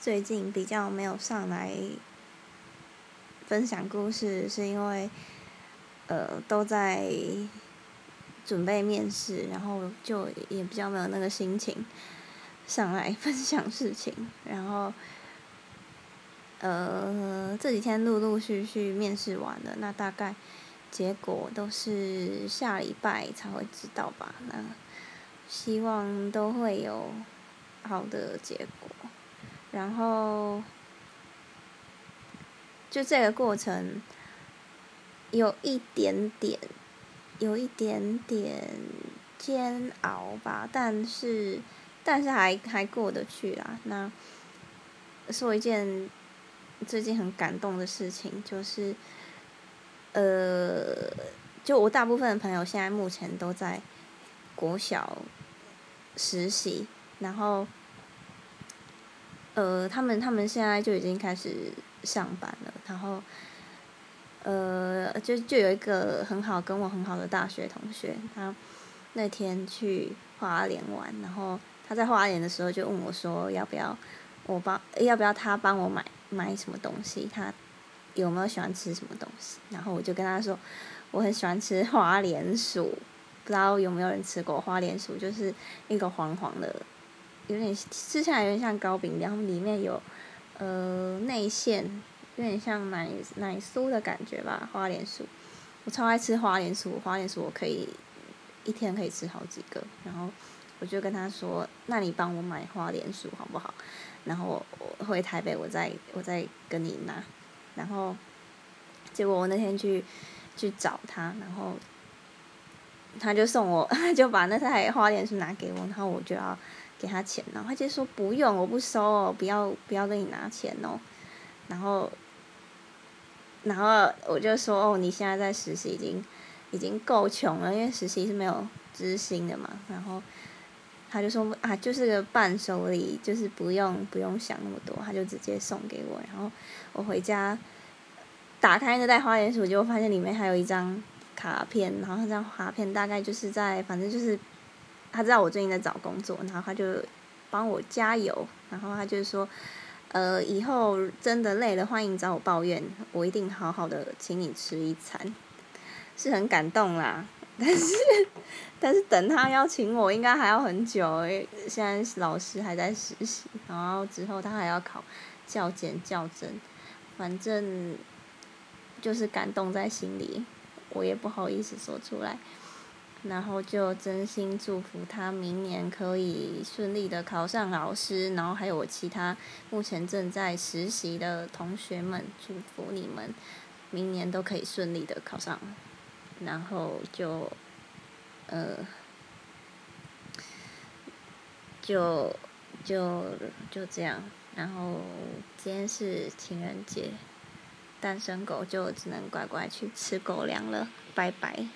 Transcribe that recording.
最近比较没有上来分享故事，是因为呃都在准备面试，然后就也比较没有那个心情上来分享事情。然后呃这几天陆陆续续面试完了，那大概结果都是下礼拜才会知道吧？那希望都会有好的结果。然后，就这个过程，有一点点，有一点点煎熬吧，但是，但是还还过得去啦。那说一件最近很感动的事情，就是，呃，就我大部分的朋友现在目前都在国小实习，然后。呃，他们他们现在就已经开始上班了，然后，呃，就就有一个很好跟我很好的大学同学，他那天去花莲玩，然后他在花莲的时候就问我说，要不要我帮，要不要他帮我买买什么东西？他有没有喜欢吃什么东西？然后我就跟他说，我很喜欢吃花莲薯，不知道有没有人吃过花莲薯，就是一个黄黄的。有点吃起来有点像糕饼，然后里面有呃内馅，有点像奶奶酥的感觉吧。花莲酥，我超爱吃花莲酥，花莲酥我可以一天可以吃好几个。然后我就跟他说：“那你帮我买花莲酥好不好？”然后我回台北，我再我再跟你拿。然后结果我那天去去找他，然后他就送我，就把那台花莲酥拿给我，然后我就要。给他钱，然后他就说不用，我不收哦，不要不要跟你拿钱哦，然后，然后我就说哦，你现在在实习已经已经够穷了，因为实习是没有知薪的嘛，然后他就说啊，就是个伴手礼，就是不用不用想那么多，他就直接送给我，然后我回家打开那袋花园鼠，就发现里面还有一张卡片，然后那张卡片大概就是在反正就是。他知道我最近在找工作，然后他就帮我加油，然后他就说，呃，以后真的累了，欢迎找我抱怨，我一定好好的请你吃一餐，是很感动啦。但是，但是等他邀请我，应该还要很久，因为现在老师还在实习，然后之后他还要考教检教证，反正就是感动在心里，我也不好意思说出来。然后就真心祝福他明年可以顺利的考上老师，然后还有我其他目前正在实习的同学们，祝福你们明年都可以顺利的考上。然后就，呃，就就就这样。然后今天是情人节，单身狗就只能乖乖去吃狗粮了，拜拜。